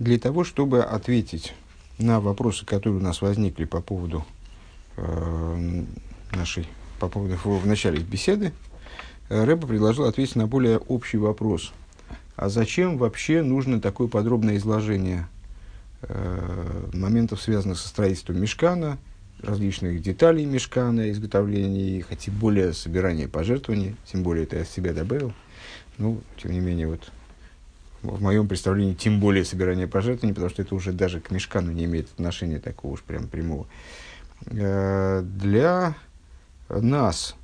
для того, чтобы ответить на вопросы, которые у нас возникли по поводу э, нашей, по поводу в начале беседы, Рэба предложил ответить на более общий вопрос. А зачем вообще нужно такое подробное изложение э, моментов, связанных со строительством мешкана, различных деталей мешкана, изготовления их, а тем более собирания пожертвований, тем более это я себя добавил. Ну, тем не менее, вот в моем представлении, тем более собирание пожертвований, потому что это уже даже к мешкану не имеет отношения такого уж прям прямого. Э, для нас,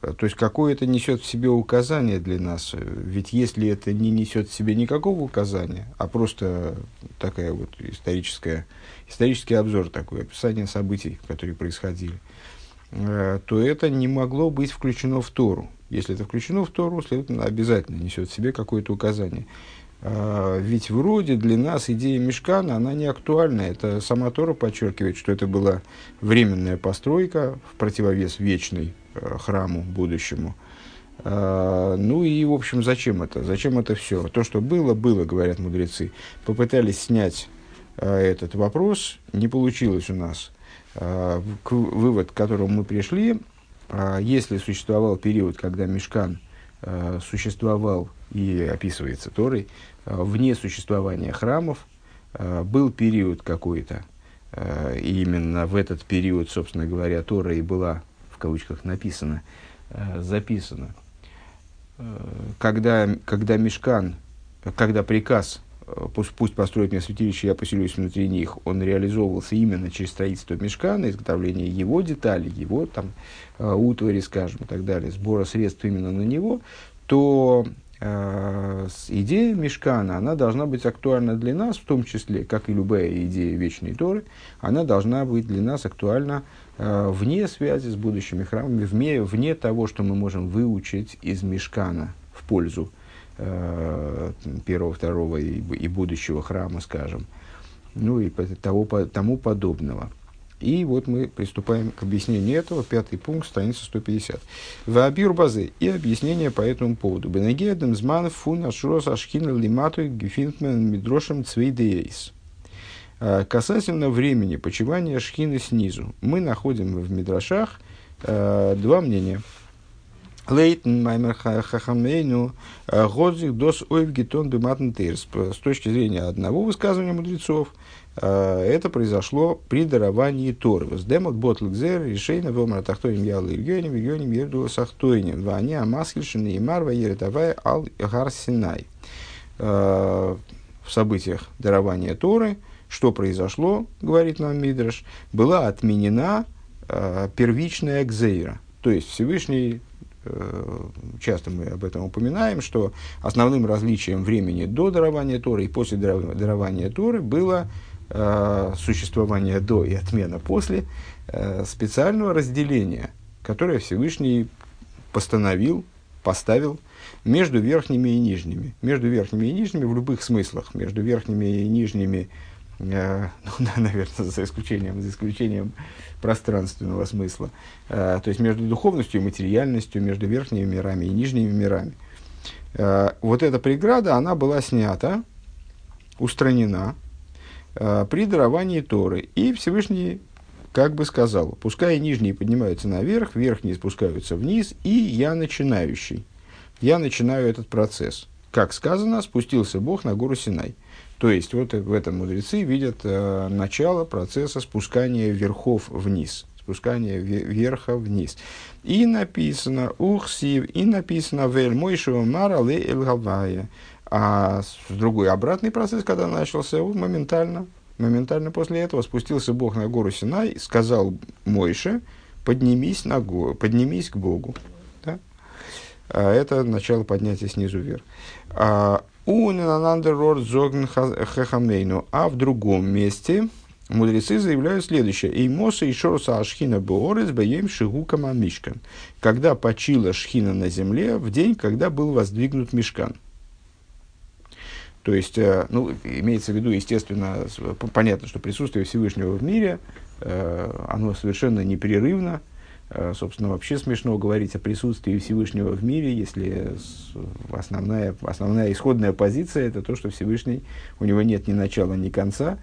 то есть какое это несет в себе указание для нас, ведь если это не несет в себе никакого указания, а просто такая вот историческая, исторический обзор такой, описание событий, которые происходили, э, то это не могло быть включено в Тору. Если это включено в Тору, следовательно, обязательно несет в себе какое-то указание. А, ведь вроде для нас идея мешкана, она не актуальна. Это сама Тора подчеркивает, что это была временная постройка в противовес вечной э, храму будущему. А, ну и, в общем, зачем это? Зачем это все? То, что было, было, говорят мудрецы. Попытались снять а, этот вопрос, не получилось у нас. К вывод, к которому мы пришли, если существовал период, когда мешкан существовал и описывается Торой, Э, вне существования храмов э, был период какой-то, э, и именно в этот период, собственно говоря, Тора и была, в кавычках написана, записана. Когда, когда мешкан, когда приказ пусть, пусть построят мне святилище, я поселюсь внутри них, он реализовывался именно через строительство мешкана, изготовление его деталей, его там утвари, скажем, и так далее, сбора средств именно на него, то Э, идея Мешкана, она должна быть актуальна для нас, в том числе, как и любая идея вечной Торы, она должна быть для нас актуальна э, вне связи с будущими храмами, вне, вне того, что мы можем выучить из Мешкана в пользу э, первого, второго и, и будущего храма, скажем, ну и того, тому подобного. И вот мы приступаем к объяснению этого. Пятый пункт, страница 150. Вабир базы и объяснение по этому поводу. Бенегедем зман фун ашрос ашхин лимату гефинтмен мидрошем цвейдеейс. А, касательно времени почивания шхины снизу, мы находим в Мидрашах э, два мнения. Лейтен Маймер Хахамейну а, Годзик Дос Ойвгитон Бематн С точки зрения одного высказывания мудрецов – Э, это произошло при даровании Торы. Демот ботл гзер решейна вомар тахтоим ял иргионим иргионим ерду сахтойним вани амаскельшин и марва еретавая ал гар синай. Э, в событиях дарования Торы, что произошло, говорит нам Мидраш, была отменена э, первичная гзейра. То есть Всевышний часто мы об этом упоминаем, что основным различием времени до дарования Торы и после дарования Торы было э, существования до и отмена после э, специального разделения, которое Всевышний постановил, поставил между верхними и нижними. Между верхними и нижними в любых смыслах. Между верхними и нижними, э, ну, наверное, за исключением, за исключением пространственного смысла. Э, то есть между духовностью и материальностью, между верхними мирами и нижними мирами. Э, вот эта преграда, она была снята, устранена, э, при даровании Торы. И Всевышний как бы сказал, пускай нижние поднимаются наверх, верхние спускаются вниз, и я начинающий. Я начинаю этот процесс. Как сказано, спустился Бог на гору Синай. То есть, вот в этом мудрецы видят э, начало процесса спускания верхов вниз. Спускания верха вниз. И написано, ухсив, и написано, вель мойшева мара ле эль а с другой обратный процесс, когда начался, вот моментально, моментально после этого спустился Бог на гору Синай, сказал Мойше, поднимись, на гору, поднимись к Богу. А это начало поднятия снизу вверх. А, а в другом месте мудрецы заявляют следующее. И Моса и Шороса Ашхина Боорец Баем Шигука Мишкан. Когда почила Шхина на земле в день, когда был воздвигнут Мишкан. То есть, э, ну, имеется в виду, естественно, понятно, что присутствие Всевышнего в мире, э, оно совершенно непрерывно, Собственно, вообще смешно говорить о присутствии Всевышнего в мире, если основная, основная исходная позиция – это то, что Всевышний, у него нет ни начала, ни конца.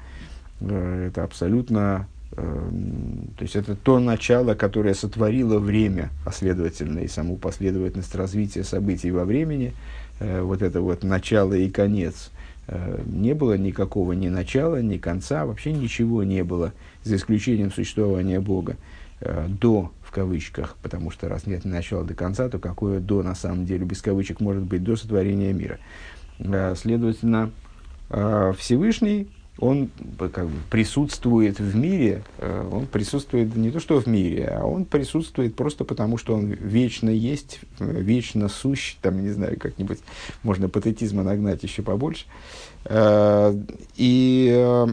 Это абсолютно Эм, то есть это то начало, которое сотворило время, а следовательно и саму последовательность развития событий во времени, э, вот это вот начало и конец. Э, не было никакого ни начала, ни конца, вообще ничего не было, за исключением существования Бога э, до, в кавычках, потому что раз нет начала до конца, то какое до на самом деле без кавычек может быть до сотворения мира. Следовательно, Всевышний он как бы, присутствует в мире, э, он присутствует не то что в мире, а он присутствует просто потому, что он вечно есть, вечно сущ, там, не знаю, как-нибудь можно патетизма нагнать еще побольше. Э, и э,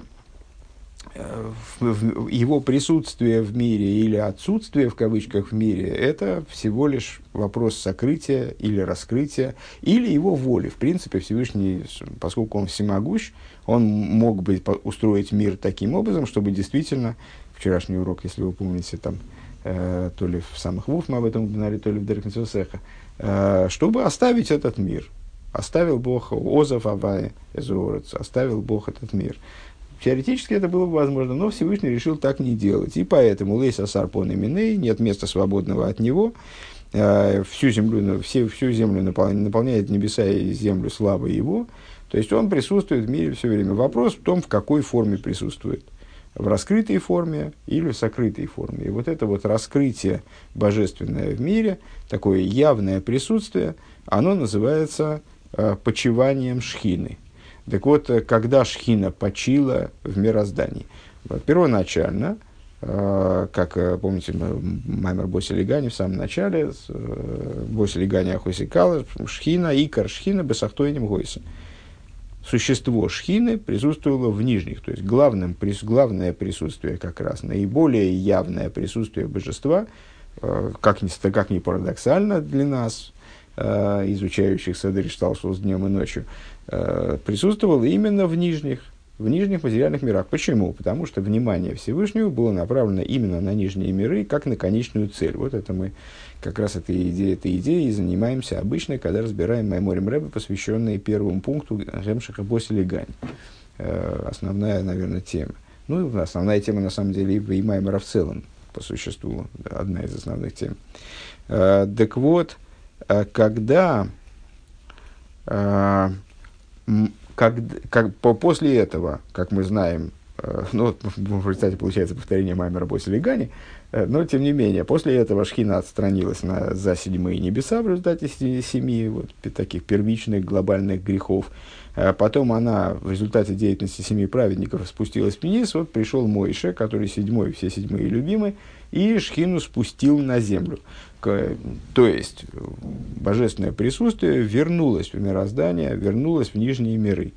его присутствие в мире или отсутствие в кавычках в мире – это всего лишь вопрос сокрытия или раскрытия, или его воли. В принципе, Всевышний, поскольку он всемогущ, он мог бы устроить мир таким образом, чтобы действительно, вчерашний урок, если вы помните, там, э, то ли в самых вуф мы об этом упоминали, то ли в Деркнцесеха, э, чтобы оставить этот мир. Оставил Бог Озов Авая, оставил Бог этот мир. Теоретически это было бы возможно, но Всевышний решил так не делать. И поэтому Лейса Сарпон Миней, нет места свободного от него. Э, всю землю, все, всю землю наполняет небеса и землю слава его. То есть он присутствует в мире все время. Вопрос в том, в какой форме присутствует. В раскрытой форме или в сокрытой форме. И вот это вот раскрытие божественное в мире, такое явное присутствие, оно называется э, почиванием шхины. Так вот, э, когда шхина почила в мироздании? Первоначально, э, как э, помните, Маймер Боси Лигани в самом начале, Боси Лигани Ахосикала, шхина, икар шхина, бесахтойним гойса. Существо шхины присутствовало в нижних, то есть главным, главное присутствие как раз, наиболее явное присутствие божества, как ни, как ни парадоксально для нас, изучающих Садришталшус днем и ночью, Э, присутствовал именно в нижних, в нижних материальных мирах. Почему? Потому что внимание Всевышнего было направлено именно на нижние миры, как на конечную цель. Вот это мы как раз этой идеей, этой идеей занимаемся обычно, когда разбираем Майморим Рэбе, посвященные первому пункту Ремшиха Босили Гань. Э, основная, наверное, тема. Ну, основная тема, на самом деле, и Маймера в целом, по существу, одна из основных тем. Э, так вот, когда как, как, по, после этого, как мы знаем, э, ну, в результате получается повторение Маймера после Легани, э, но, тем не менее, после этого Шхина отстранилась на, за седьмые небеса в результате семи вот, таких первичных глобальных грехов. Э, потом она в результате деятельности семи праведников спустилась вниз. Вот пришел Мойше, который седьмой, все седьмые любимые, и Шхину спустил на землю. То есть, божественное присутствие вернулось в мироздание, вернулось в нижние миры.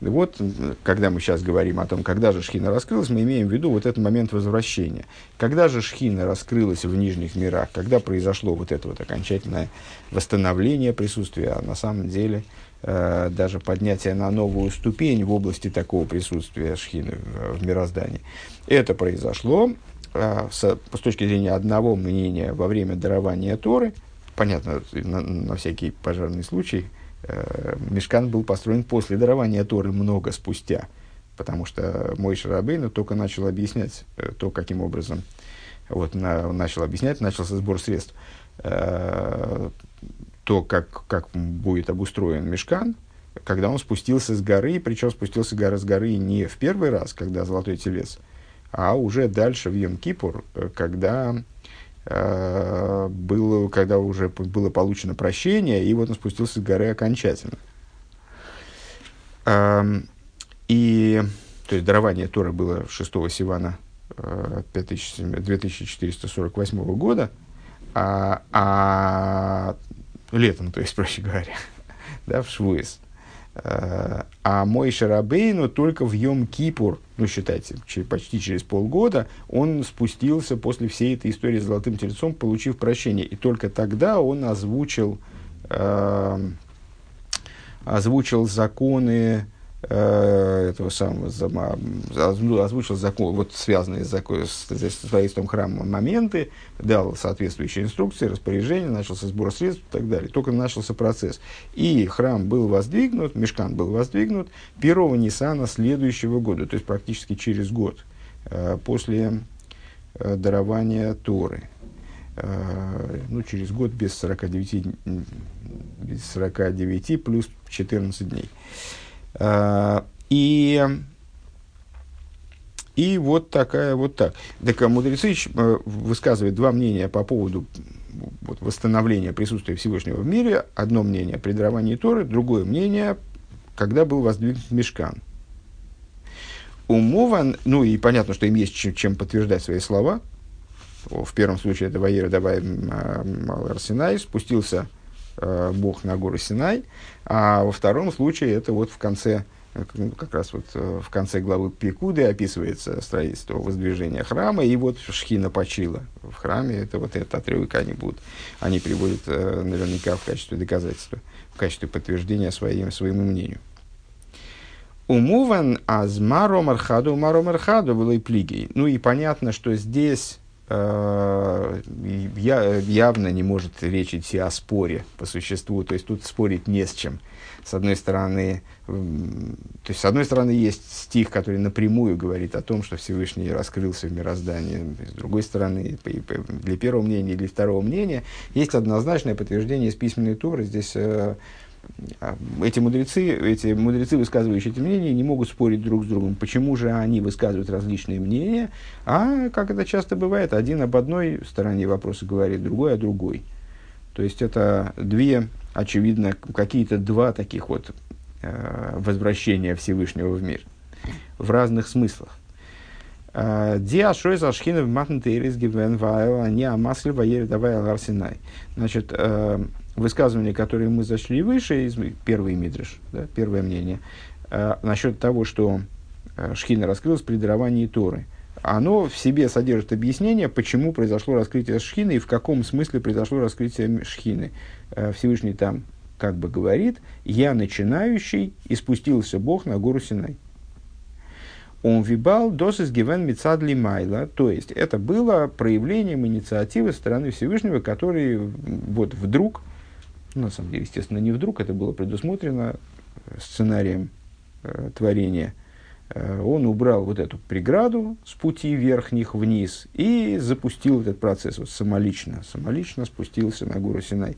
Вот, когда мы сейчас говорим о том, когда же Шхина раскрылась, мы имеем в виду вот этот момент возвращения. Когда же Шхина раскрылась в нижних мирах, когда произошло вот это вот окончательное восстановление присутствия, а на самом деле э, даже поднятие на новую ступень в области такого присутствия Шхины в мироздании. Это произошло с, с точки зрения одного мнения во время дарования Торы, понятно, на, на всякий пожарный случай, э, Мешкан был построен после дарования Торы много спустя, потому что мой Шарабейну только начал объяснять э, то, каким образом, вот, на, начал объяснять, начался сбор средств, э, то, как, как будет обустроен Мешкан, когда он спустился с горы, причем спустился с горы не в первый раз, когда Золотой Телец, а уже дальше в Йом-Кипур, э, когда, э, было, когда уже было получено прощение, и вот он спустился с горы окончательно. Э, и, то есть, дарование Тора было 6 Сивана э, 2448 года, а, а летом, то есть, проще говоря, да, в Швуэс. Э, а мой Шарабейну только в Йом-Кипур, ну, считайте, почти через полгода, он спустился после всей этой истории с Золотым Тельцом, получив прощение. И только тогда он озвучил, э, озвучил законы этого самого, озвучил закон, вот связанные с, закон, с, с строительством храма моменты, дал соответствующие инструкции, распоряжения, начался сбор средств и так далее. Только начался процесс. И храм был воздвигнут, мешкан был воздвигнут 1 Ниссана следующего года, то есть практически через год э, после э, дарования Торы. Э, ну, через год без 49, без 49 плюс 14 дней. Э, и, и вот такая вот так. Так а мудрецы э, высказывают два мнения по поводу вот, восстановления присутствия Всевышнего в мире. Одно мнение при даровании Торы, другое мнение, когда был воздвигнут мешкан. Умован, ну и понятно, что им есть чем, чем подтверждать свои слова – в первом случае это Ваира Давай Малар Синай, спустился э, Бог на гору Синай, а во втором случае это вот в конце, ну, как раз вот э, в конце главы Пикуды описывается строительство воздвижения храма, и вот Шхина почила в храме, это вот этот отрывок они будут, они приводят э, наверняка в качестве доказательства, в качестве подтверждения своим, своему мнению. Умуван азмаро мархаду маро мархаду и плигей. Ну и понятно, что здесь Э, явно не может речь идти о споре по существу. То есть тут спорить не с чем. С одной стороны, то есть, с одной стороны, есть стих, который напрямую говорит о том, что Всевышний раскрылся в мироздании. С другой стороны, для первого мнения или второго мнения есть однозначное подтверждение из письменной туры. Здесь э, эти мудрецы, эти мудрецы, высказывающие эти мнения, не могут спорить друг с другом. Почему же они высказывают различные мнения? А, как это часто бывает, один об одной стороне вопроса говорит, другой о другой. То есть это две, очевидно, какие-то два таких вот э, возвращения Всевышнего в мир в разных смыслах. А, Диашой зашхинов махнтейрис гивен вайл, они амасли ваери давай аларсинай. Значит, э, высказывания, которые мы зашли выше, из первый мидриш, да, первое мнение, э, насчет того, что э, Шхина раскрылась при даровании Торы, оно в себе содержит объяснение, почему произошло раскрытие Шхины и в каком смысле произошло раскрытие Шхины. Э, Всевышний там как бы говорит, я начинающий, и спустился Бог на гору Синай. Он вибал досыс гивен мицадли майла, то есть это было проявлением инициативы стороны Всевышнего, который вот вдруг ну, на самом деле, естественно, не вдруг это было предусмотрено э, сценарием э, творения. Э, он убрал вот эту преграду с пути верхних вниз и запустил этот процесс вот, самолично. Самолично спустился на гору Синай.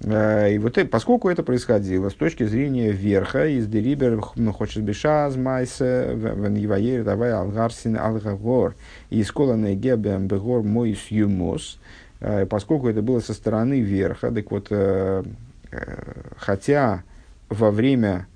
Э, и вот э, поскольку это происходило с точки зрения верха, из Дерибер хочет бешаз майсе вен еваер давай алгарсин алгагор и из колона гебем бегор мой юмос, Э, поскольку это было со стороны верха, так вот, э, э, хотя во время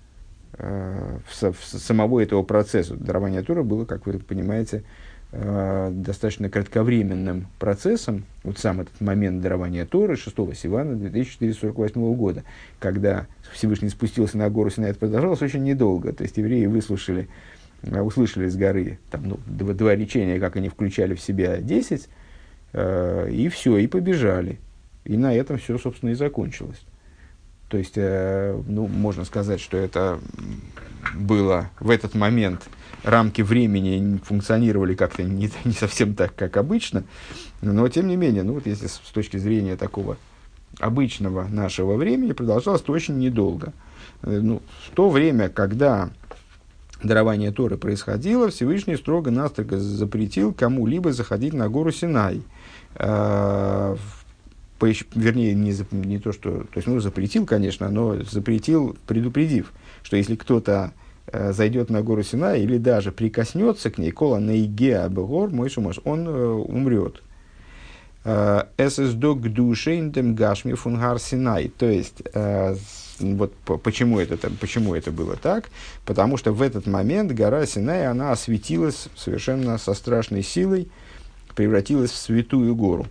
самого этого процесса дарования Тура было, как вы понимаете, достаточно кратковременным процессом, вот сам этот момент дарования Торы 6 Сивана 2448 года, когда Всевышний спустился на гору Синай, это продолжалось очень недолго, то есть евреи выслушали, услышали с горы там, ну, два, два речения, как они включали в себя 10, Э, и все, и побежали. И на этом все, собственно, и закончилось. То есть, э, ну, можно сказать, что это было в этот момент, рамки времени функционировали как-то не, не совсем так, как обычно, но тем не менее, ну вот если с, с точки зрения такого обычного нашего времени, продолжалось это очень недолго. Э, ну, в то время, когда дарование Торы происходило, Всевышний строго-настрого запретил кому-либо заходить на гору Синай – э, вернее, не, не то, что, то есть, ну, запретил, конечно, но запретил, предупредив, что если кто-то э, зайдет на гору Сина или даже прикоснется к ней, кола на иге абегор, мой шумаш, он э, умрет. Э, Эсэсдо к душе индем гашми фунгар Синай. То есть, э, вот почему это, почему это было так? Потому что в этот момент гора Синай, она осветилась совершенно со страшной силой, превратилась в святую гору.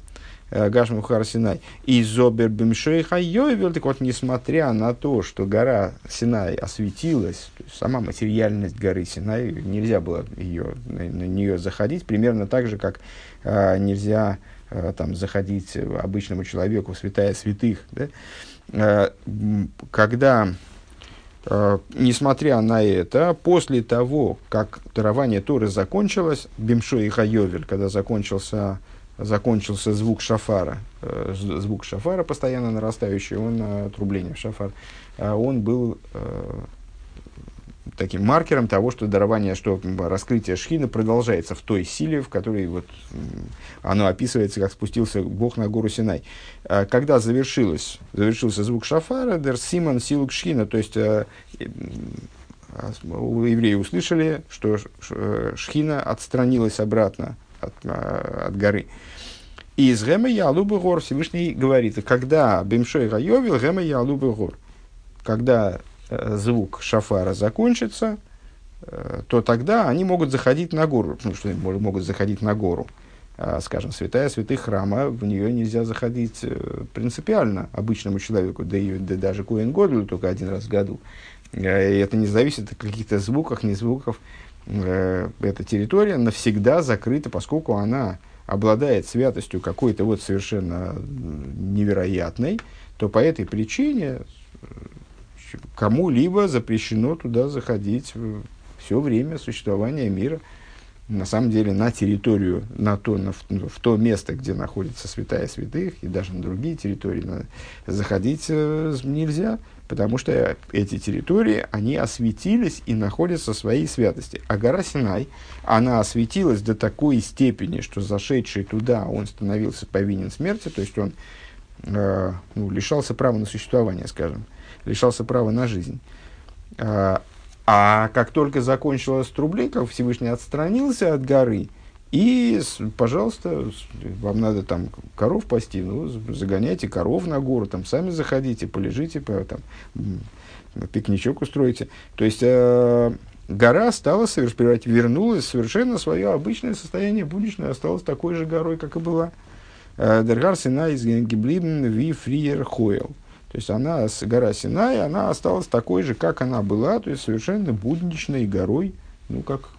Э, Гашму Синай. И Зобер Бимшой Хайойвел, так вот, несмотря на то, что гора Синай осветилась, сама материальность горы Синай, нельзя было ее, на, нее заходить, примерно так же, как э, нельзя э, там, заходить обычному человеку святая святых. Да? Э, когда несмотря на это, после того, как дарование Торы закончилось, Бимшо и Хайовель, когда закончился, закончился звук шафара, э, звук шафара постоянно нарастающий, он, э, отрубление в шафар, он был таким маркером того, что дарование, что раскрытие шхина продолжается в той силе, в которой вот, оно описывается, как спустился Бог на гору Синай. А когда завершилось, завершился звук шафара, дер симон силук шхина, то есть э, а, евреи услышали, что э, шхина отстранилась обратно от, от горы. И из Гема Ялубы Гор Всевышний говорит, когда Бимшой Гайовил Гема Ялубы Гор, когда Э, звук шафара закончится, э, то тогда они могут заходить на гору. Ну, что могут заходить на гору? А, скажем, святая святых храма, в нее нельзя заходить э, принципиально обычному человеку, да и да даже Коэн Годлю только один раз в году. И это не зависит от каких-то звуков, не звуков. Эта территория навсегда закрыта, поскольку она обладает святостью какой-то вот совершенно невероятной, то по этой причине кому-либо запрещено туда заходить все время существования мира. На самом деле на территорию, на то, на, в то место, где находится святая святых, и даже на другие территории на, заходить э, нельзя, потому что эти территории, они осветились и находятся в своей святости. А гора Синай, она осветилась до такой степени, что зашедший туда, он становился повинен смерти, то есть он э, ну, лишался права на существование, скажем лишался права на жизнь. А, а как только закончилась трублейка, Всевышний отстранился от горы, и, пожалуйста, вам надо там коров пасти, ну, загоняйте коров на гору, там сами заходите, полежите, там, пикничок устроите. То есть, э, гора стала, вернулась совершенно свое обычное состояние будничное, осталась такой же горой, как и была. Э, Дергар Сина из Гиблибн Ви Фриер Хойл. То есть она, гора Синай, она осталась такой же, как она была, то есть совершенно будничной горой, ну, как,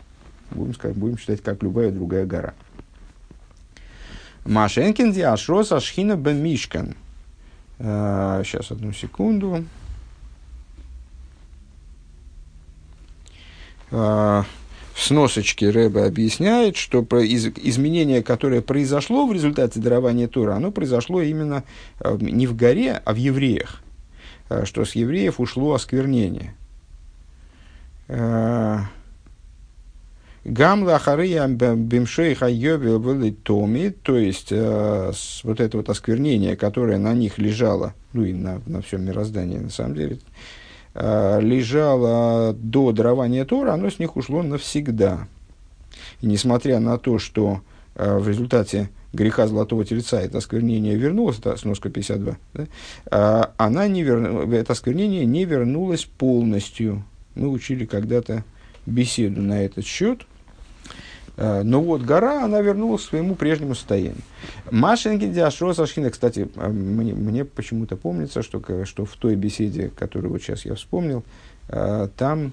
будем, сказать, будем считать, как любая другая гора. Машенкин диашрос ашхина бен мишкан. Сейчас, одну секунду. В сносочке Рэбе объясняет, что про из, изменение, которое произошло в результате дарования Тора, оно произошло именно э, не в горе, а в евреях. Э, что с евреев ушло осквернение. Э, Гамла Хария Бимшей Хайоби были Томи, то есть э, с, вот это вот осквернение, которое на них лежало, ну и на, на всем мироздании на самом деле, лежало до дарования Тора, оно с них ушло навсегда. И несмотря на то, что э, в результате греха Золотого Тельца это осквернение вернулось, это сноска 52, да, э, она не вер... это осквернение не вернулось полностью. Мы учили когда-то беседу на этот счет – Э, но вот гора, она вернулась к своему прежнему состоянию. Машинги Диашро Сашхина, кстати, э, мне, мне почему-то помнится, что, что в той беседе, которую вот сейчас я вспомнил, э, там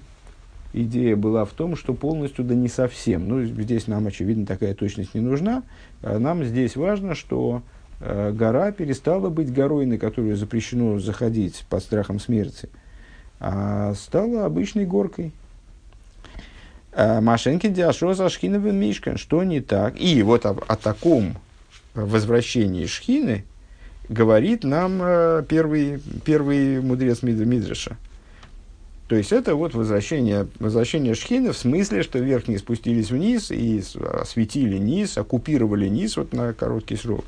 идея была в том, что полностью, да не совсем. Ну, здесь нам, очевидно, такая точность не нужна. Нам здесь важно, что гора перестала быть горой, на которую запрещено заходить под страхом смерти, а стала обычной горкой, Э, Машенки Диашоза Шхиновым Мишкан. Что не так? И вот о, о таком возвращении Шхины говорит нам э, первый, первый мудрец Мидраша. То есть это вот возвращение, возвращение Шхины в смысле, что верхние спустились вниз и осветили низ, оккупировали низ вот на короткий срок.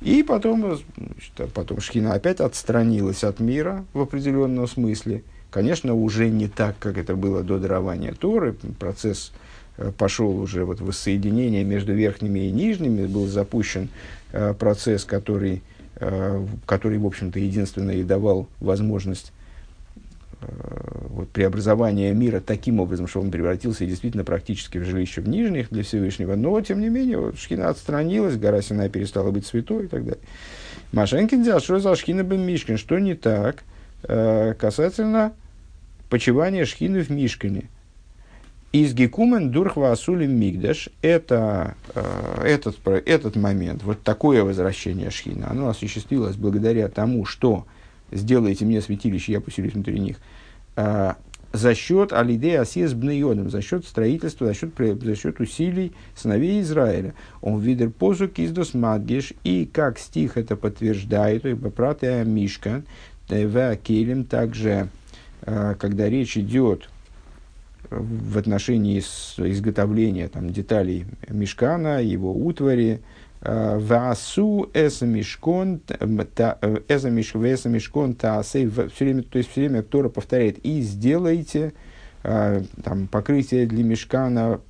И потом, значит, потом Шхина опять отстранилась от мира в определенном смысле – Конечно, уже не так, как это было до дарования Торы. Процесс э, пошел уже вот воссоединение между верхними и нижними. Был запущен э, процесс, который, э, который в общем-то, единственно и давал возможность вот, преобразования мира таким образом, что он превратился действительно практически в жилище в нижних для Всевышнего. Но, тем не менее, вот, Шхина отстранилась, гора Синай перестала быть святой и так далее. Машенкин делал, что за Шхина бен Мишкин, что не так – касательно почивания шхины в Мишкане. Из Гекумен Дурхва Асулим Мигдаш это, э, этот, этот момент, вот такое возвращение Шхина, оно осуществилось благодаря тому, что сделайте мне святилище, я поселюсь внутри них, э, за счет алидея асиес бнейодом, за счет строительства, за счет, за счет усилий сыновей Израиля. Он видер позу киздос мадгеш, и как стих это подтверждает, и попратая мишка, э, в келем также, э, когда речь идет в отношении изготовления там, деталей мешкана, его утвари, Васу эса мешкон эса мешкон таасей. Все время, то есть все время Тора повторяет и сделайте там, покрытие для мешкана,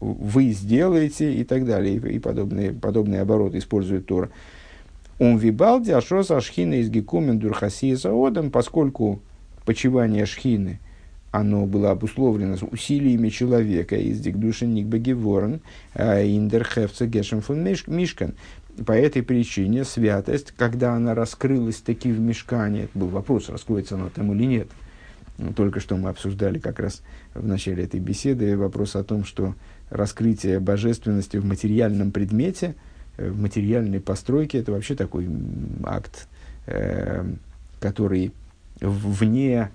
вы сделаете и так далее, и подобные, подобные обороты использует Тора. Он вибалди ашрос ашхина из гекумен дурхасия заодом, поскольку почивание шхины – оно было обусловлено усилиями человека из Дикдушин Никбагеворн, э, Индерхевца Гешем фон Мишкан. По этой причине святость, когда она раскрылась таки в мешкане, это был вопрос, раскроется она там или нет. Ну, только что мы обсуждали как раз в начале этой беседы вопрос о том, что раскрытие божественности в материальном предмете, материальной постройке, это вообще такой акт, э, который вне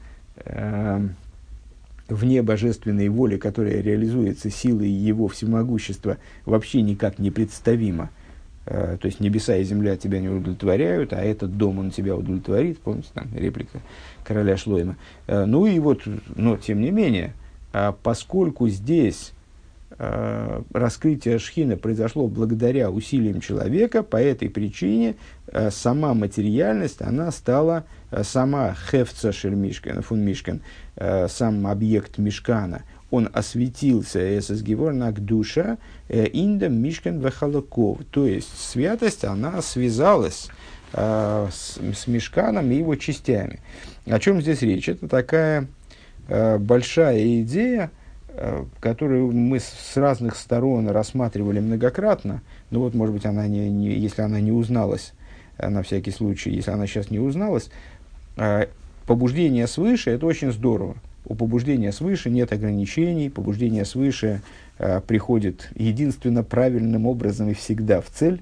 вне божественной воли, которая реализуется силой его всемогущества, вообще никак не представимо. Э, то есть небеса и земля тебя не удовлетворяют, а этот дом он тебя удовлетворит. Помните, там реплика короля Шлойма. Э, ну и вот, но тем не менее, а поскольку здесь э, раскрытие Шхина произошло благодаря усилиям человека, по этой причине сама материальность, она стала сама хефца шельмишкан, фун мишкан, э, сам объект мишкана, он осветился эсэс геворнак душа э, инда мишкан вехалаков. То есть святость, она связалась э, с, с мишканом и его частями. О чем здесь речь? Это такая э, большая идея, э, которую мы с разных сторон рассматривали многократно. Ну вот, может быть, она не, не, если она не узналась, э, на всякий случай, если она сейчас не узналась, э, побуждение свыше – это очень здорово. У побуждения свыше нет ограничений, побуждение свыше э, приходит единственно правильным образом и всегда в цель.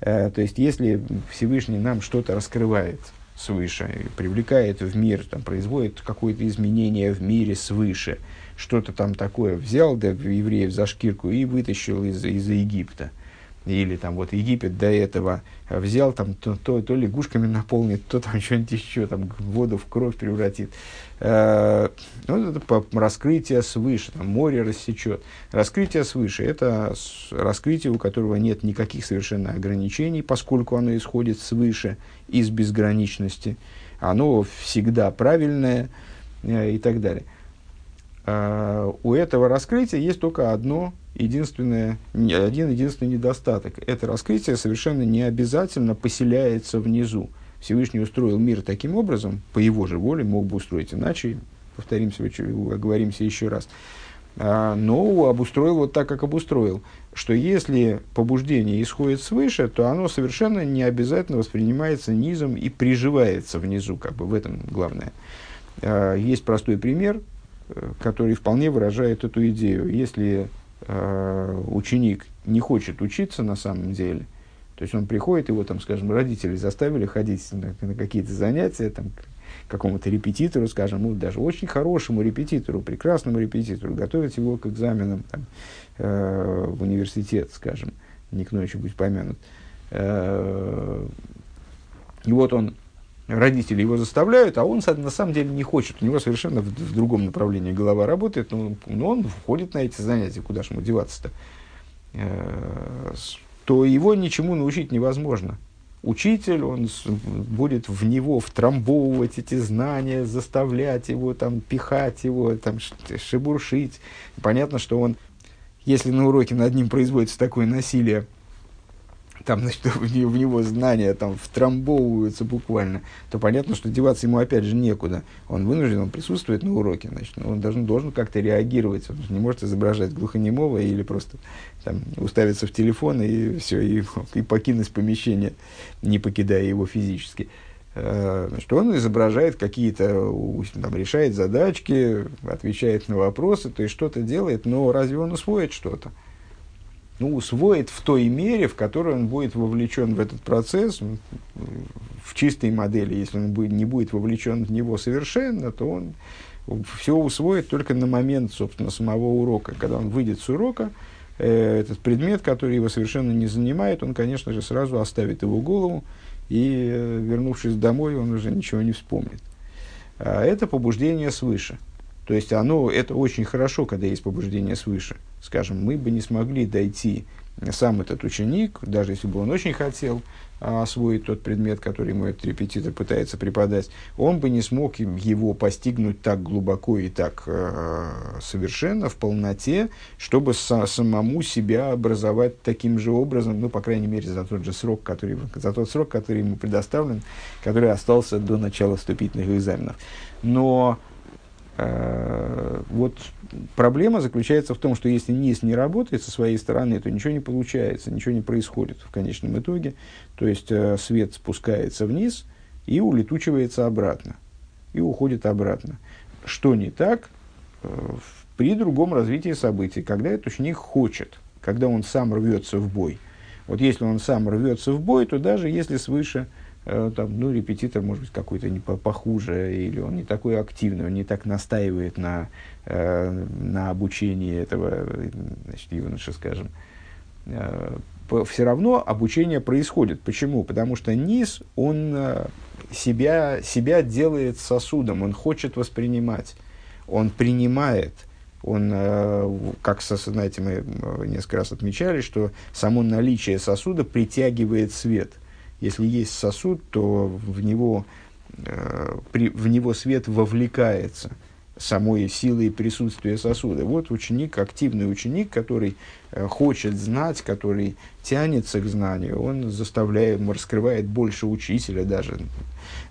Э, то есть, если Всевышний нам что-то раскрывает свыше, привлекает в мир, там, производит какое-то изменение в мире свыше, что-то там такое взял да, евреев за шкирку и вытащил из, из Египта – или там вот Египет до этого взял, там то, то, то лягушками наполнит, то там что-нибудь еще, там воду в кровь превратит. Э, ну, это по, раскрытие свыше, там море рассечет. Раскрытие свыше – это раскрытие, у которого нет никаких совершенно ограничений, поскольку оно исходит свыше, из безграничности. Оно всегда правильное э, и так далее. Э, у этого раскрытия есть только одно единственное, один единственный недостаток. Это раскрытие совершенно не обязательно поселяется внизу. Всевышний устроил мир таким образом, по его же воле, мог бы устроить иначе, повторимся, оговоримся еще раз. А, но обустроил вот так, как обустроил, что если побуждение исходит свыше, то оно совершенно не обязательно воспринимается низом и приживается внизу, как бы в этом главное. А, есть простой пример, который вполне выражает эту идею. Если э, ученик не хочет учиться на самом деле, то есть он приходит, его там, скажем, родители заставили ходить на, на какие-то занятия, там, к какому-то репетитору, скажем, ну, даже очень хорошему репетитору, прекрасному репетитору, готовить его к экзаменам там, э, в университет, скажем, не к будь помянут. Э, и вот он родители его заставляют, а он на самом деле не хочет. У него совершенно в, в другом направлении голова работает, но, но он входит на эти занятия, куда же ему деваться-то, э, то его ничему научить невозможно. Учитель, он будет в него втрамбовывать эти знания, заставлять его, там, пихать его, там, шебуршить. Понятно, что он, если на уроке над ним производится такое насилие, там, значит, в, него знания там втрамбовываются буквально, то понятно, что деваться ему опять же некуда. Он вынужден, он присутствует на уроке, значит, он должен, должен как-то реагировать. Он не может изображать глухонемого или просто там, уставиться в телефон и все, и, и покинуть помещение, не покидая его физически. Э, что он изображает какие-то, там, решает задачки, отвечает на вопросы, то есть что-то делает, но разве он усвоит что-то? Ну, усвоит в той мере, в которой он будет вовлечен в этот процесс, в чистой модели, если он будет, не будет вовлечен в него совершенно, то он все усвоит только на момент, собственно, самого урока. Когда он выйдет с урока, э, этот предмет, который его совершенно не занимает, он, конечно же, сразу оставит его голову, и, э, вернувшись домой, он уже ничего не вспомнит. А это побуждение свыше. То есть оно, это очень хорошо, когда есть побуждение свыше. Скажем, мы бы не смогли дойти, сам этот ученик, даже если бы он очень хотел а, освоить тот предмет, который ему этот репетитор пытается преподать, он бы не смог его постигнуть так глубоко и так э, совершенно, в полноте, чтобы со, самому себя образовать таким же образом, ну, по крайней мере, за тот же срок, который, за тот срок, который ему предоставлен, который остался до начала вступительных экзаменов. Но Э, вот проблема заключается в том, что если низ не работает со своей стороны, то ничего не получается, ничего не происходит в конечном итоге. То есть э, свет спускается вниз и улетучивается обратно, и уходит обратно. Что не так э, при другом развитии событий, когда этот ученик хочет, когда он сам рвется в бой. Вот если он сам рвется в бой, то даже если свыше Э, там, ну, репетитор, может быть, какой-то не похуже, или он не такой активный, он не так настаивает на, э, на обучении этого значит, юноша, скажем. Э, все равно обучение происходит. Почему? Потому что низ, он э, себя, себя делает сосудом, он хочет воспринимать, он принимает, он, э, как, знаете, мы э, несколько раз отмечали, что само наличие сосуда притягивает свет – если есть сосуд, то в него, э, при, в него свет вовлекается самой силой присутствия сосуда. Вот ученик, активный ученик, который э, хочет знать, который тянется к знанию, он заставляет, раскрывает больше учителя даже.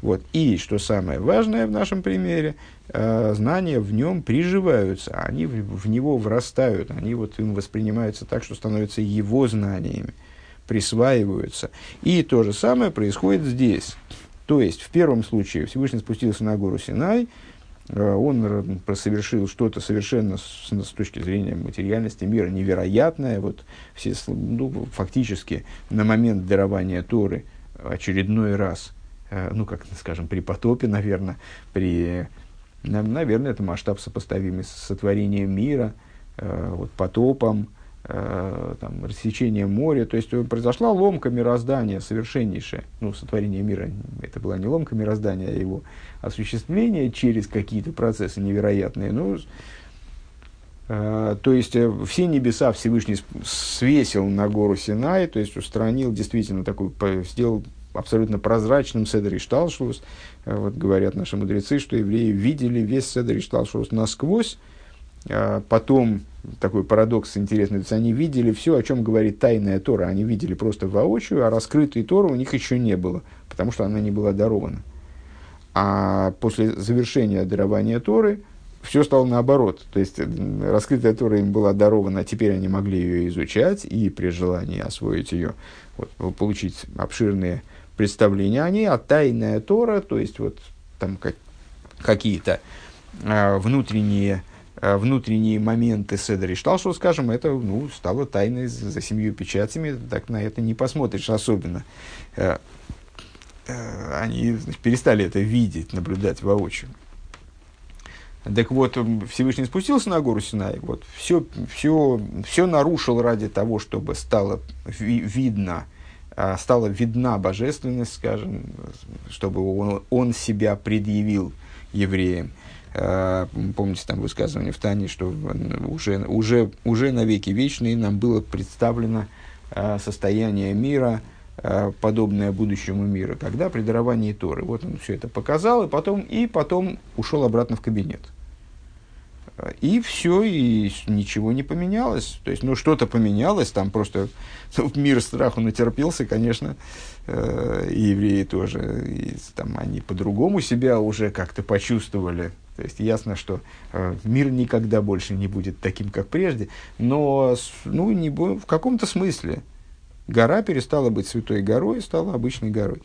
Вот. И, что самое важное в нашем примере, э, знания в нем приживаются, они в, в него врастают, они вот им воспринимаются так, что становятся его знаниями присваиваются. И то же самое происходит здесь. То есть, в первом случае Всевышний спустился на гору Синай, э, он совершил что-то совершенно с, с точки зрения материальности мира невероятное. Вот все, ну, фактически на момент дарования Торы очередной раз, э, ну, как скажем, при потопе, наверное, при, наверное, это масштаб сопоставимый с сотворением мира, э, вот, потопом, там, рассечение моря. То есть произошла ломка мироздания совершеннейшая. Ну, сотворение мира, это была не ломка мироздания, а его осуществление через какие-то процессы невероятные. Ну, э, то есть э, все небеса Всевышний свесил на гору Синай, то есть устранил действительно такой, сделал абсолютно прозрачным Седер и Шталшус. Э, вот говорят наши мудрецы, что евреи видели весь Седер и Шталшус насквозь, потом такой парадокс интересный. То есть они видели все, о чем говорит тайная Тора. Они видели просто воочию, а раскрытой Торы у них еще не было, потому что она не была дарована. А после завершения дарования Торы все стало наоборот. То есть раскрытая Тора им была дарована, а теперь они могли ее изучать и при желании освоить ее, вот, получить обширные представления о ней. А тайная Тора, то есть вот там как, какие-то э, внутренние внутренние моменты Седер и Шталшо, скажем, это ну, стало тайной за семью печатями, так на это не посмотришь особенно. Э, э, они значит, перестали это видеть, наблюдать воочию. Так вот, Всевышний спустился на гору Синай, вот, все, все, все нарушил ради того, чтобы стало ви- видно, стала видна божественность, скажем, чтобы он, он себя предъявил евреям. Э, помните там высказывание в Тане, что уже, уже, уже на веки вечные нам было представлено э, состояние мира, э, подобное будущему миру, когда при даровании Торы. Вот он все это показал, и потом, и потом ушел обратно в кабинет. И все, и ничего не поменялось. То есть, ну, что-то поменялось, там просто мир страху натерпелся, конечно, э, и евреи тоже. И, там, они по-другому себя уже как-то почувствовали. То есть, ясно, что э, мир никогда больше не будет таким, как прежде. Но, ну, не, в каком-то смысле гора перестала быть святой горой, стала обычной горой.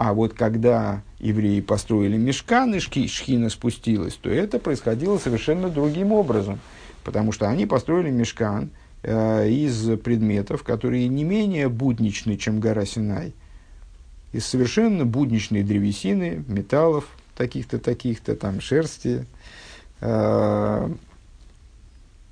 А вот когда евреи построили мешкан, шхина спустилась, то это происходило совершенно другим образом. Потому что они построили мешкан, из предметов, которые не менее будничны, чем гора Синай, из совершенно будничной древесины, металлов, таких-то, таких-то, там, шерсти,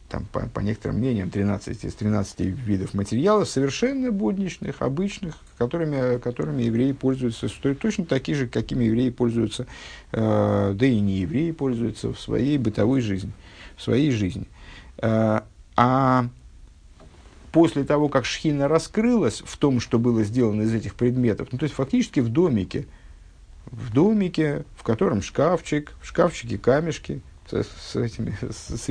там, по, по некоторым мнениям, 13 из 13 видов материалов, совершенно будничных, обычных, которыми, которыми евреи пользуются, точно такие же, какими евреи пользуются, э, да и не евреи пользуются в своей бытовой жизни. В своей жизни. Э, а после того, как шхина раскрылась в том, что было сделано из этих предметов, ну, то есть фактически в домике, в домике, в котором шкафчик, в шкафчике камешки с, с этими с, с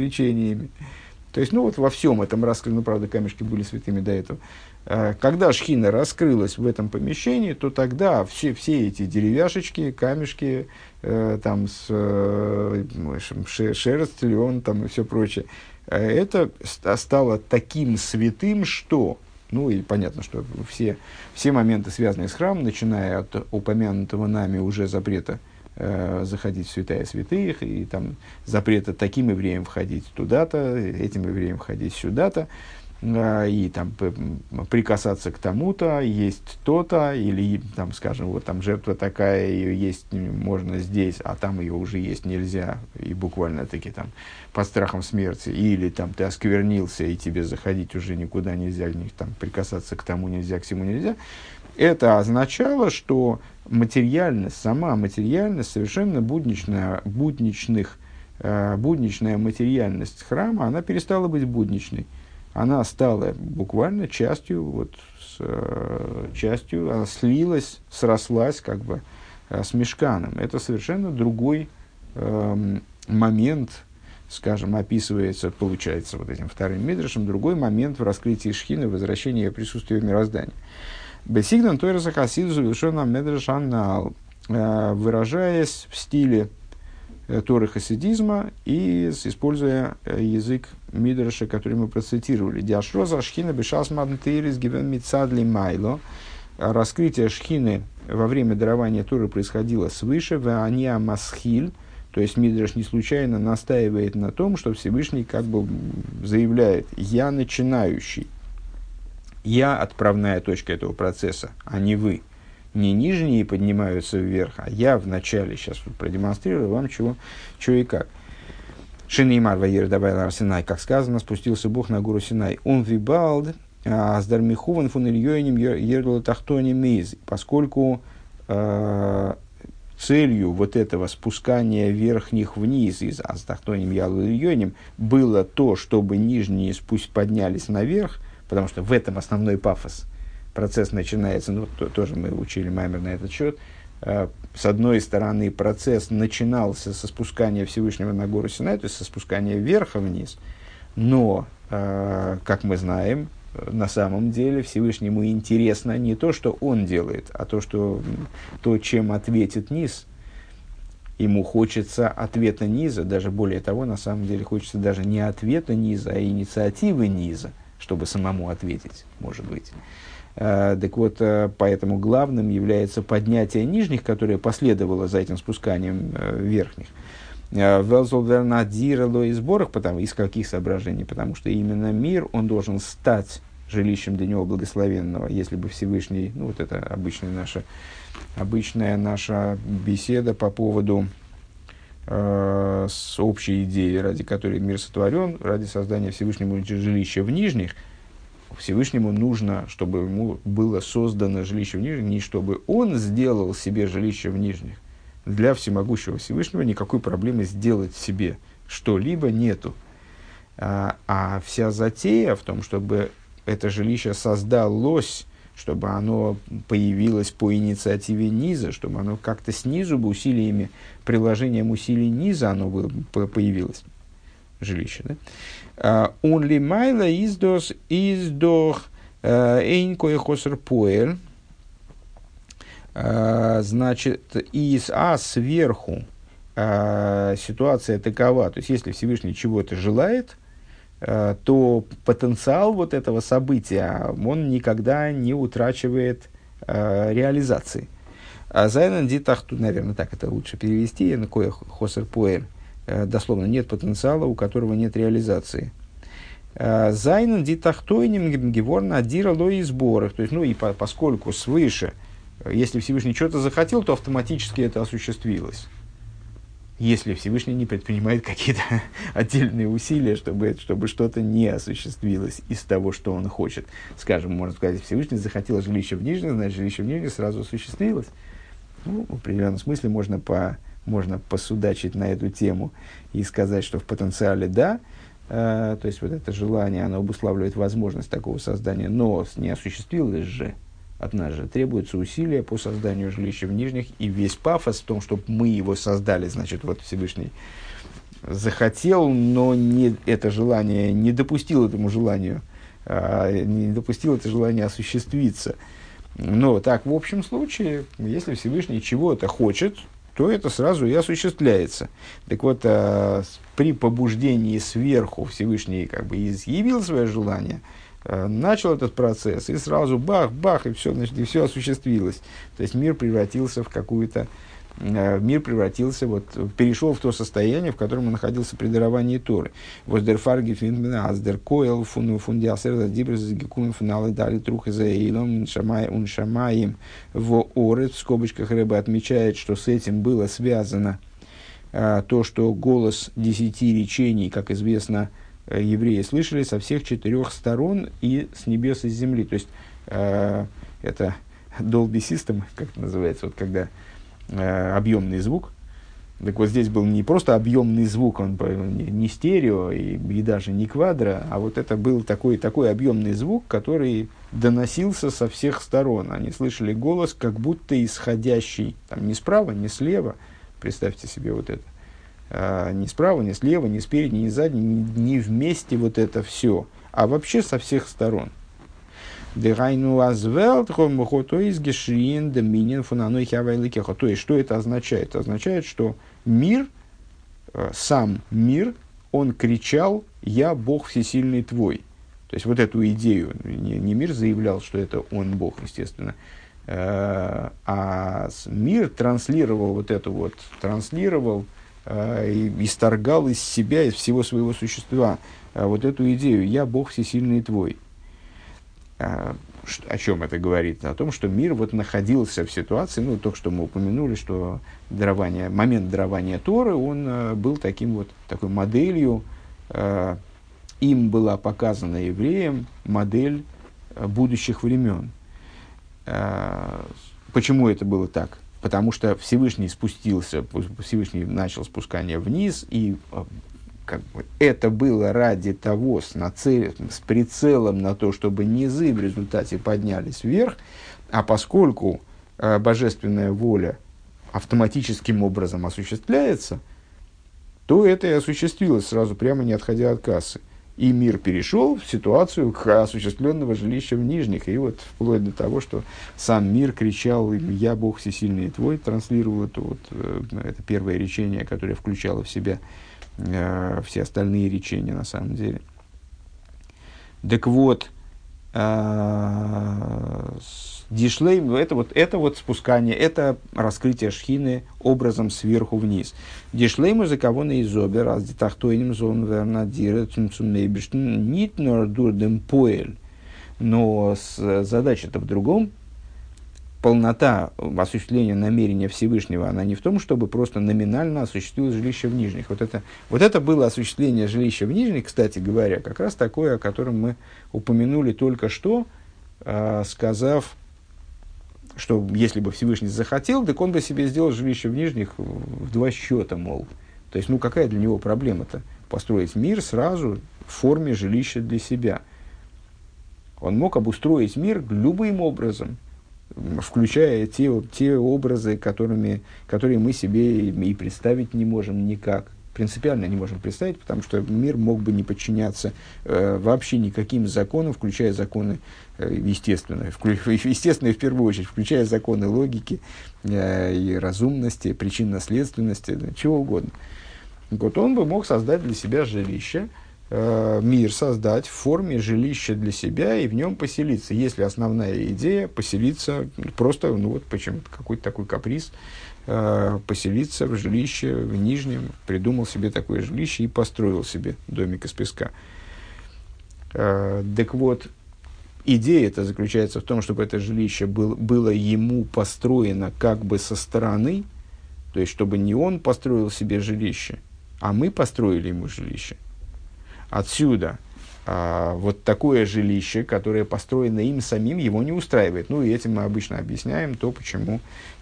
то есть, ну вот во всем этом раскрыли, ну, правда, камешки были святыми до этого. А, когда шхина раскрылась в этом помещении, то тогда все, все эти деревяшечки, камешки, э, там, с, э, шерсть, лен, там, и все прочее, э, это стало таким святым, что, ну и понятно, что все, все моменты, связанные с храмом, начиная от упомянутого нами уже запрета заходить в святая святых, и там запрета таким евреям входить туда-то, этим евреям входить сюда-то, э, и там прикасаться к тому-то, есть то-то, или там, скажем, вот там жертва такая, ее есть можно здесь, а там ее уже есть нельзя, и буквально таки там под страхом смерти, или там ты осквернился, и тебе заходить уже никуда нельзя, там прикасаться к тому нельзя, к всему нельзя. Это означало, что материальность, сама материальность, совершенно будничная, будничных, э, будничная материальность храма, она перестала быть будничной. Она стала буквально частью, вот, с, э, частью, она слилась, срослась как бы э, с мешканом. Это совершенно другой э, момент, скажем, описывается, получается, вот этим вторым мидрашем, другой момент в раскрытии шхины, возвращения присутствия в мироздании. Бесигдан Тойраса Хасиду завершенно Медрашаннал, э, выражаясь в стиле э, Торы хасидизма и используя э, язык Мидраша, который мы процитировали. Диашроза Шхина Бешас Маднтейрис Гивен Мицадли Майло. Раскрытие Шхины во время дарования Торы происходило свыше, в Ания Масхиль, то есть Мидраш не случайно настаивает на том, что Всевышний как бы заявляет «я начинающий». Я отправная точка этого процесса, а не вы. Не нижние поднимаются вверх, а я в начале сейчас продемонстрирую вам, чего, чего и как. Шинеймар Ваир добавил Синай, как сказано, спустился Бог на гору Синай. Он вибалд, а с Дармихуван фун Ильёним Ердула Тахтони поскольку э, целью вот этого спускания верхних вниз из Астахтоним Ялу было то, чтобы нижние спусть поднялись наверх, потому что в этом основной пафос. Процесс начинается, ну, то, тоже мы учили Маймер на этот счет. Э, с одной стороны, процесс начинался со спускания Всевышнего на гору Синай, то есть со спускания вверха вниз. Но, э, как мы знаем, на самом деле Всевышнему интересно не то, что он делает, а то, что, то чем ответит низ. Ему хочется ответа низа, даже более того, на самом деле хочется даже не ответа низа, а инициативы низа – чтобы самому ответить, может быть. Э, так вот, э, поэтому главным является поднятие нижних, которое последовало за этим спусканием э, верхних. Велзолвернадирало и сборах, потому, из каких соображений? Потому что именно мир, он должен стать жилищем для него благословенного, если бы Всевышний, ну вот это обычная наша, обычная наша беседа по поводу э, с общей идеей, ради которой мир сотворен, ради создания Всевышнему жилища в нижних, Всевышнему нужно, чтобы ему было создано жилище в нижних, не чтобы он сделал себе жилище в нижних. Для всемогущего Всевышнего никакой проблемы сделать себе что-либо нету. А, а вся затея в том, чтобы это жилище создалось чтобы оно появилось по инициативе низа, чтобы оно как-то снизу бы усилиями, приложением усилий низа оно бы появилось, жилище. Да? Он ли майла издос издох э, эйнкой хосер значит, из А сверху э, ситуация такова, то есть если Всевышний чего-то желает – то потенциал вот этого события, он никогда не утрачивает э, реализации. А Зайнан Дитахту, наверное, так это лучше перевести, на кое хосер поэль, э, дословно, нет потенциала, у которого нет реализации. Зайнен дитахтойним геворн адира лои сборах. То есть, ну и по, поскольку свыше, если Всевышний что-то захотел, то автоматически это осуществилось если Всевышний не предпринимает какие-то отдельные усилия, чтобы, чтобы что-то не осуществилось из того, что он хочет. Скажем, можно сказать, Всевышний захотел жилище в Нижнем, значит, жилище в Нижнем сразу осуществилось. Ну, в определенном смысле можно, по, можно посудачить на эту тему и сказать, что в потенциале да, э, то есть вот это желание, оно обуславливает возможность такого создания, но не осуществилось же – от нас же требуется усилия по созданию жилища в нижних, и весь пафос в том, чтобы мы его создали, значит, вот Всевышний захотел, но не, это желание не допустил этому желанию, а, не допустил это желание осуществиться. Но так, в общем случае, если Всевышний чего-то хочет, то это сразу и осуществляется. Так вот, а, при побуждении сверху Всевышний как бы изъявил свое желание – начал этот процесс, и сразу бах-бах, и все, значит, и все осуществилось. То есть мир превратился в какую-то, э, мир превратился, вот, перешел в то состояние, в котором он находился при даровании Торы. Воздер фарги финтмена аздер коэл фуну фундиасер дибрез гекумен фуналы дали трух из аилом уншамаем в орет, в скобочках рыба отмечает, что с этим было связано а, то, что голос десяти речений, как известно, Э, евреи слышали со всех четырех сторон и с небес и с земли. То есть э, это Dolby System, как это называется, вот когда э, объемный звук. Так вот здесь был не просто объемный звук, он не, стерео и, и даже не квадро, а вот это был такой, такой объемный звук, который доносился со всех сторон. Они слышали голос, как будто исходящий там, не справа, не слева. Представьте себе вот это ни справа, ни слева, ни спереди, ни сзади, ни вместе вот это все, а вообще со всех сторон. Дегайну азвелт то есть гешриен доминин фунаной хявайликеха. То есть, что это означает? Означает, что мир, э, сам мир, он кричал «Я Бог всесильный твой». То есть, вот эту идею, не, не мир заявлял, что это он Бог, естественно, э, а мир транслировал вот эту вот, транслировал исторгал из себя, из всего своего существа э, вот эту идею «я Бог всесильный твой». Э, о чем это говорит? О том, что мир вот находился в ситуации, ну, то, что мы упомянули, что дарование, момент дарования Торы, он был таким вот, такой моделью, им была показана евреям модель будущих времен. Почему это было так? Потому что Всевышний спустился, Всевышний начал спускание вниз, и а, как бы, это было ради того, с, нацель, с прицелом на то, чтобы низы в результате поднялись вверх, а поскольку э, божественная воля автоматическим образом осуществляется, то это и осуществилось сразу, прямо не отходя от кассы и мир перешел в ситуацию осуществленного жилища в Нижних. И вот вплоть до того, что сам мир кричал «Я Бог всесильный твой», транслировал это, вот, э, это первое речение, которое включало в себя э, все остальные речения на самом деле. Так вот, э, Дишлей, это вот, это вот спускание, это раскрытие шхины образом сверху вниз. Дишлей музыково на изобе, раз детахтойним зон вернадира цумцумейбиштн нит нордурдем поэль. Но задача-то в другом. Полнота осуществления намерения Всевышнего, она не в том, чтобы просто номинально осуществилось жилище в Нижних. Вот это, вот это было осуществление жилища в Нижних, кстати говоря, как раз такое, о котором мы упомянули только что, а, сказав, что если бы Всевышний захотел, так он бы себе сделал жилище в нижних в два счета, мол. То есть, ну какая для него проблема-то? Построить мир сразу в форме жилища для себя. Он мог обустроить мир любым образом, включая те, те образы, которыми, которые мы себе и представить не можем никак принципиально не можем представить, потому что мир мог бы не подчиняться э, вообще никаким законам, включая законы э, естественные, вклю, естественные в первую очередь, включая законы логики э, и разумности, причинно-следственности, чего угодно. Вот он бы мог создать для себя жилище, э, мир создать в форме жилища для себя и в нем поселиться. Если основная идея поселиться просто, ну вот почему-то какой-то такой каприз, Э, поселиться в жилище в Нижнем, придумал себе такое жилище и построил себе домик из песка. Э, так вот, идея это заключается в том, чтобы это жилище был, было ему построено как бы со стороны, то есть чтобы не он построил себе жилище, а мы построили ему жилище. Отсюда а, вот такое жилище, которое построено им самим, его не устраивает. Ну и этим мы обычно объясняем то, почему,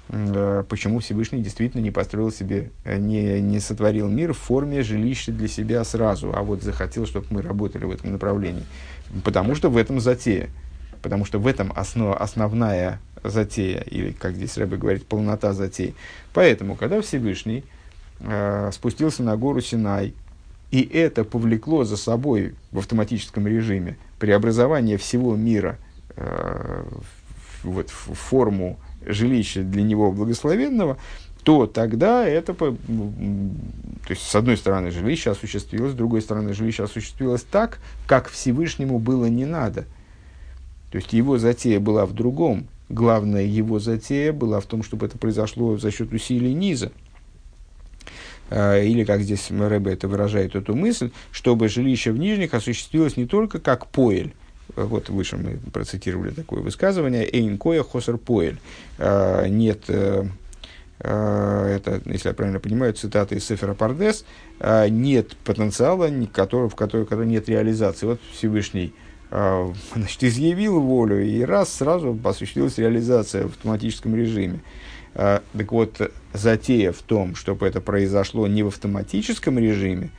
э, почему Всевышний действительно не построил себе, э, не, не сотворил мир в форме жилища для себя сразу, а вот захотел, чтобы мы работали в этом направлении. Потому что в этом затея. Потому что в этом основ, основная затея, или, как здесь Рэбе говорит, полнота затеи. Поэтому, когда Всевышний э, спустился на гору Синай, и это повлекло за собой в автоматическом режиме преобразование всего мира э, вот, в форму жилища для него благословенного, то тогда это, то есть, с одной стороны, жилище осуществилось, с другой стороны, жилище осуществилось так, как Всевышнему было не надо. То есть, его затея была в другом. Главная его затея была в том, чтобы это произошло за счет усилий низа. Э, или, как здесь Рэбе это выражает, эту мысль, чтобы жилище в нижних осуществилось не только как поэль, э, вот выше мы процитировали такое высказывание, «Эйн коя хосер поэль». Э, нет, это, если я правильно понимаю, цитата из Сефера Пардес, нет потенциала, который, в котором, который нет реализации. Вот Всевышний значит, изъявил волю, и раз сразу осуществилась реализация в автоматическом режиме. А, так вот, затея в том, чтобы это произошло не в автоматическом режиме,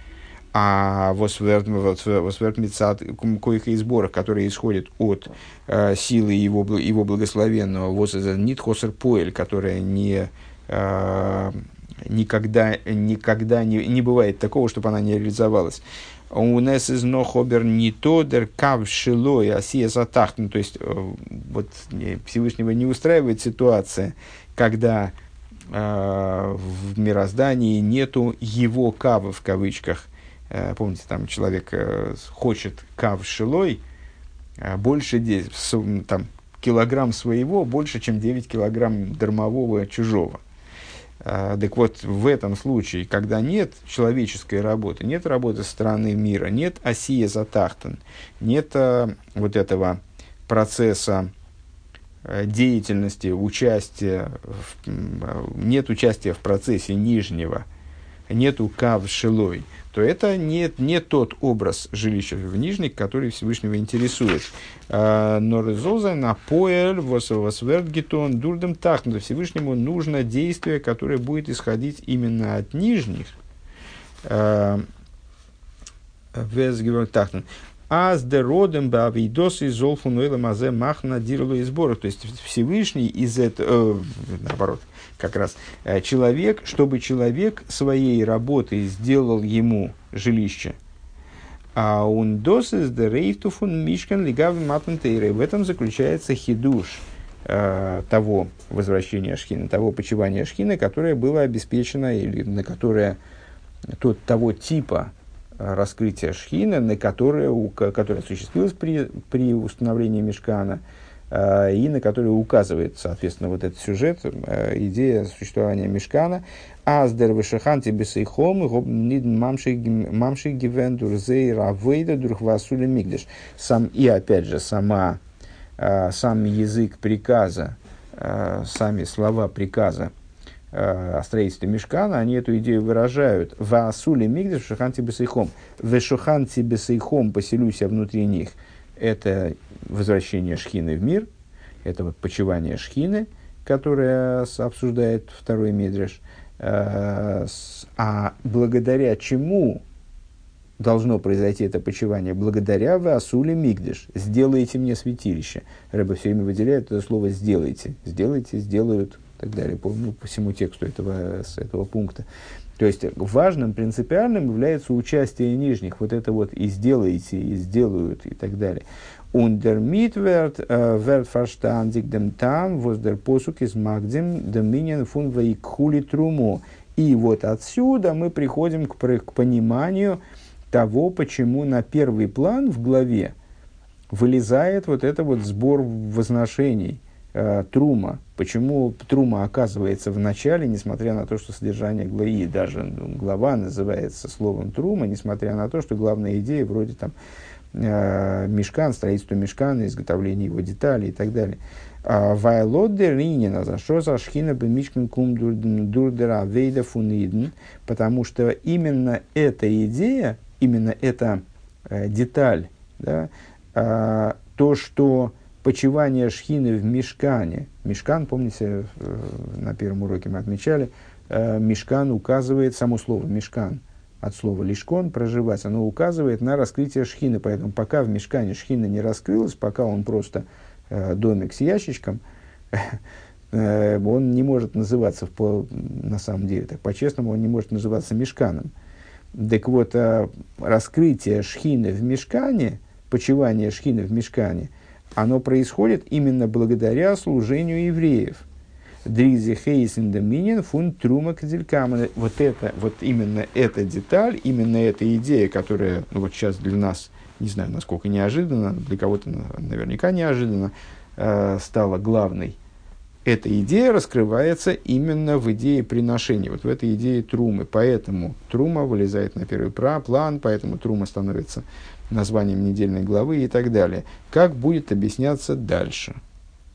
а в освертмицат коих и сборах, которые исходят от э, силы его, его благословенного, вот нит хосер поэль, которая не, э, никогда, никогда не, не бывает такого, чтобы она не реализовалась. У нас из нохобер не тодер кав шилой асия затахтен. То есть, вот Всевышнего не устраивает ситуация, когда э, в мироздании нету его кава в кавычках. Э, помните, там человек э, хочет кав шилой, больше с, там, килограмм своего больше, чем 9 килограмм дармового чужого. Э, так вот, в этом случае, когда нет человеческой работы, нет работы со стороны мира, нет осия затахтан, нет э, вот этого процесса Э, деятельности, участия, нет участия в процессе нижнего, нету кав шилой, то это не, не тот образ жилища в нижних, который Всевышнего интересует. А, но резолза на поэль восвергитон дурдем тахнута. Всевышнему нужно действие, которое будет исходить именно от нижних. А, Везгивер а с деродем бавидос и золфунуэла мазе махна дирлу и сборах. То есть Всевышний из этого, э, наоборот, как раз э, человек, чтобы человек своей работой сделал ему жилище. А он дос из дерейфтуфун мишкан лигави матнтейры. В этом заключается хидуш э, того возвращения Шхина, того почивания Шхина, которое было обеспечено или на которое тот, того типа раскрытия шхина, на которое, которое осуществилось при, при установлении мешкана, э, и на которое указывает, соответственно, вот этот сюжет, э, идея существования мешкана. Аздер вешаханти бесейхом, мамши гивен дурзей равейда дурхвасули мигдеш. Сам, и опять же, сама, э, сам язык приказа, э, сами слова приказа, о строительстве мешкана, они эту идею выражают. Ваасули мигдеш шуханти бесейхом. Вешуханти бесейхом поселюсь я внутри них. Это возвращение шхины в мир, это вот почивание шхины, которое обсуждает второй Мидриш. А благодаря чему должно произойти это почивание? Благодаря Васуле Мигдеш. Сделайте мне святилище. Рыба все время выделяет это слово «сделайте». Сделайте, сделают, и так далее, по, ну, по всему тексту этого, с этого пункта. То есть важным, принципиальным является участие нижних, вот это вот и сделаете, и сделают, и так далее. Ундер митверт верт фарштандик дем там, воздер посук из магдем доминин фун вейкхули труму. И вот отсюда мы приходим к, к пониманию того, почему на первый план в главе вылезает вот это вот сбор возношений, э, трума, Почему Трума оказывается в начале, несмотря на то, что содержание глаи, даже ну, глава называется словом Трума, несмотря на то, что главная идея вроде там э, мешкан, строительство мешкана, изготовление его деталей и так далее. А, Вайлодер Ринина, за что за шхина бы мишкан кум дурдера вейда фуниден, потому что именно эта идея, именно эта э, деталь, да, э, то, что почивание шхины в мешкане, мешкан, помните, э, на первом уроке мы отмечали, э, мешкан указывает, само слово мешкан, от слова лишкон, проживать, оно указывает на раскрытие шхины, поэтому пока в мешкане шхина не раскрылась, пока он просто Э, домик с ящичком, он не может называться, по, на самом деле, так по-честному, он не может называться мешканом. Так вот, раскрытие шхины в мешкане, почивание шхины в мешкане, оно происходит именно благодаря служению евреев. Дризи Хейсен Доминин фун Трума Вот это, вот именно эта деталь, именно эта идея, которая ну, вот сейчас для нас не знаю, насколько неожиданно, для кого-то наверняка неожиданно, э, стала главной. Эта идея раскрывается именно в идее приношения, вот в этой идее трумы. Поэтому трума вылезает на первый план, поэтому трума становится названием недельной главы и так далее. Как будет объясняться дальше –